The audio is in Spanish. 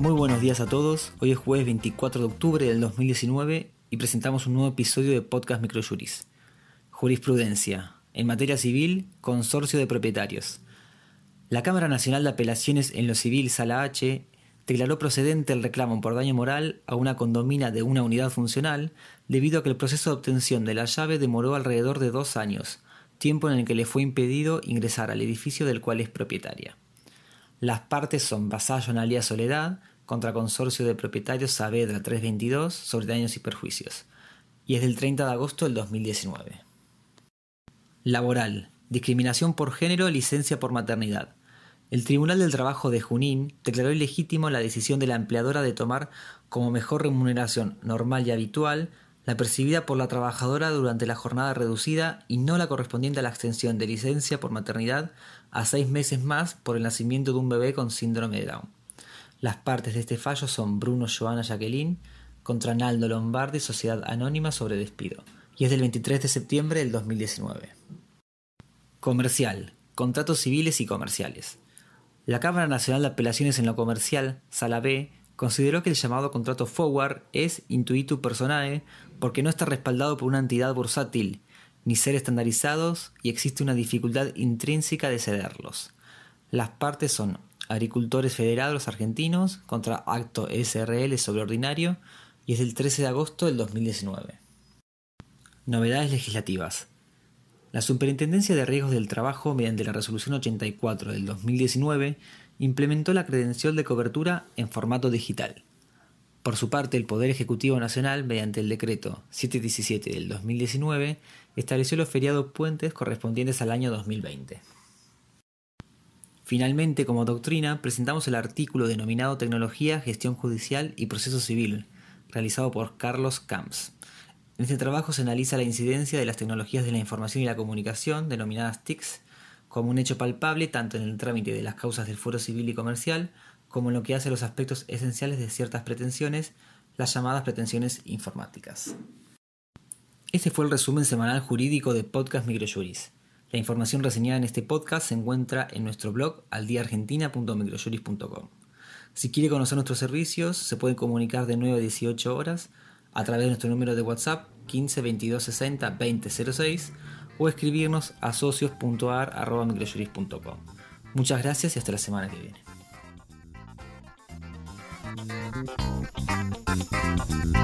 Muy buenos días a todos. Hoy es jueves 24 de octubre del 2019 y presentamos un nuevo episodio de Podcast Microjuris. Jurisprudencia. En materia civil, consorcio de propietarios. La Cámara Nacional de Apelaciones en lo Civil, Sala H, declaró procedente el reclamo por daño moral a una condomina de una unidad funcional debido a que el proceso de obtención de la llave demoró alrededor de dos años, tiempo en el que le fue impedido ingresar al edificio del cual es propietaria. Las partes son Vasallo Analia Soledad contra Consorcio de Propietarios Saavedra 322 sobre daños y perjuicios, y es del 30 de agosto del 2019. Laboral. Discriminación por género, licencia por maternidad. El Tribunal del Trabajo de Junín declaró ilegítimo la decisión de la empleadora de tomar como mejor remuneración normal y habitual la percibida por la trabajadora durante la jornada reducida y no la correspondiente a la extensión de licencia por maternidad a seis meses más por el nacimiento de un bebé con síndrome de Down. Las partes de este fallo son Bruno Joana Jacqueline contra Naldo Lombardi, Sociedad Anónima sobre despido, y es del 23 de septiembre del 2019. Comercial. Contratos civiles y comerciales. La Cámara Nacional de Apelaciones en lo Comercial, Sala B, consideró que el llamado contrato forward es intuitu personae porque no está respaldado por una entidad bursátil, ni ser estandarizados y existe una dificultad intrínseca de cederlos. Las partes son Agricultores Federados Argentinos contra Acto SRL sobre Ordinario y es del 13 de agosto del 2019. Novedades legislativas. La Superintendencia de Riesgos del Trabajo, mediante la Resolución 84 del 2019, implementó la credencial de cobertura en formato digital. Por su parte, el Poder Ejecutivo Nacional, mediante el decreto 717 del 2019, estableció los feriados puentes correspondientes al año 2020. Finalmente, como doctrina, presentamos el artículo denominado Tecnología, Gestión Judicial y Proceso Civil, realizado por Carlos Camps. En este trabajo se analiza la incidencia de las tecnologías de la información y la comunicación, denominadas TICs, como un hecho palpable tanto en el trámite de las causas del fuero civil y comercial, como en lo que hace los aspectos esenciales de ciertas pretensiones, las llamadas pretensiones informáticas. Este fue el resumen semanal jurídico de Podcast Microjuris. La información reseñada en este podcast se encuentra en nuestro blog aldiaargentina.microjuris.com. Si quiere conocer nuestros servicios, se pueden comunicar de 9 a 18 horas a través de nuestro número de WhatsApp 15 22 60 20 06 o escribirnos a socios.ar.microjuris.com. Muchas gracias y hasta la semana que viene. Thank you.